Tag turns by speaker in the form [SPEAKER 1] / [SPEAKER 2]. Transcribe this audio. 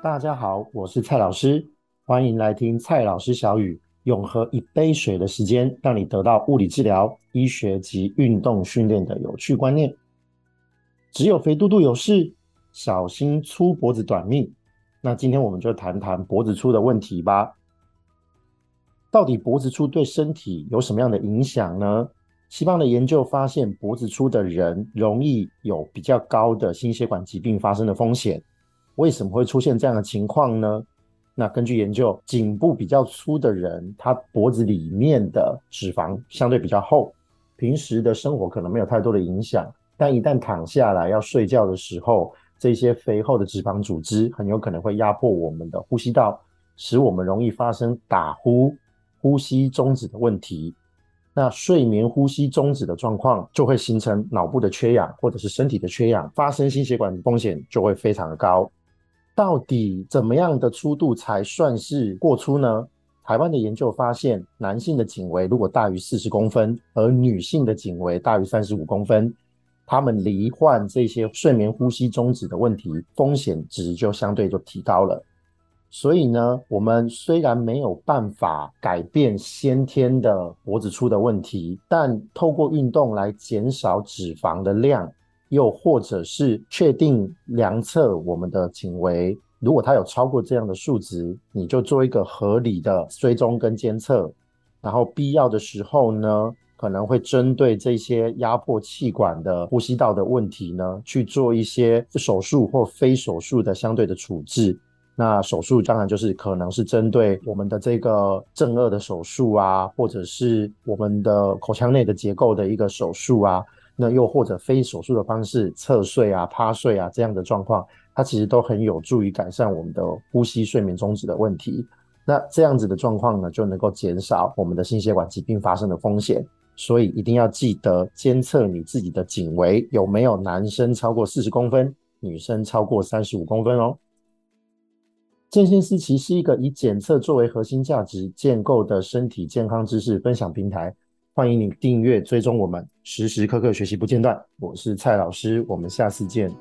[SPEAKER 1] 大家好，我是蔡老师，欢迎来听蔡老师小语，用喝一杯水的时间，让你得到物理治疗、医学及运动训练的有趣观念。只有肥嘟嘟有事，小心粗脖子短命。那今天我们就谈谈脖子粗的问题吧。到底脖子粗对身体有什么样的影响呢？西方的研究发现，脖子粗的人容易有比较高的心血管疾病发生的风险。为什么会出现这样的情况呢？那根据研究，颈部比较粗的人，他脖子里面的脂肪相对比较厚，平时的生活可能没有太多的影响，但一旦躺下来要睡觉的时候，这些肥厚的脂肪组织很有可能会压迫我们的呼吸道，使我们容易发生打呼、呼吸中止的问题。那睡眠呼吸中止的状况就会形成脑部的缺氧，或者是身体的缺氧，发生心血管风险就会非常的高。到底怎么样的粗度才算是过粗呢？台湾的研究发现，男性的颈围如果大于四十公分，而女性的颈围大于三十五公分，他们罹患这些睡眠呼吸中止的问题，风险值就相对就提高了。所以呢，我们虽然没有办法改变先天的脖子粗的问题，但透过运动来减少脂肪的量，又或者是确定量测我们的颈围，如果它有超过这样的数值，你就做一个合理的追踪跟监测，然后必要的时候呢，可能会针对这些压迫气管的呼吸道的问题呢，去做一些手术或非手术的相对的处置。那手术当然就是可能是针对我们的这个正颚的手术啊，或者是我们的口腔内的结构的一个手术啊，那又或者非手术的方式侧睡啊、趴睡啊这样的状况，它其实都很有助于改善我们的呼吸睡眠中止的问题。那这样子的状况呢，就能够减少我们的心血管疾病发生的风险。所以一定要记得监测你自己的颈围有没有男生超过四十公分，女生超过三十五公分哦。健先思齐是一个以检测作为核心价值建构的身体健康知识分享平台，欢迎你订阅追踪我们，时时刻刻学习不间断。我是蔡老师，我们下次见。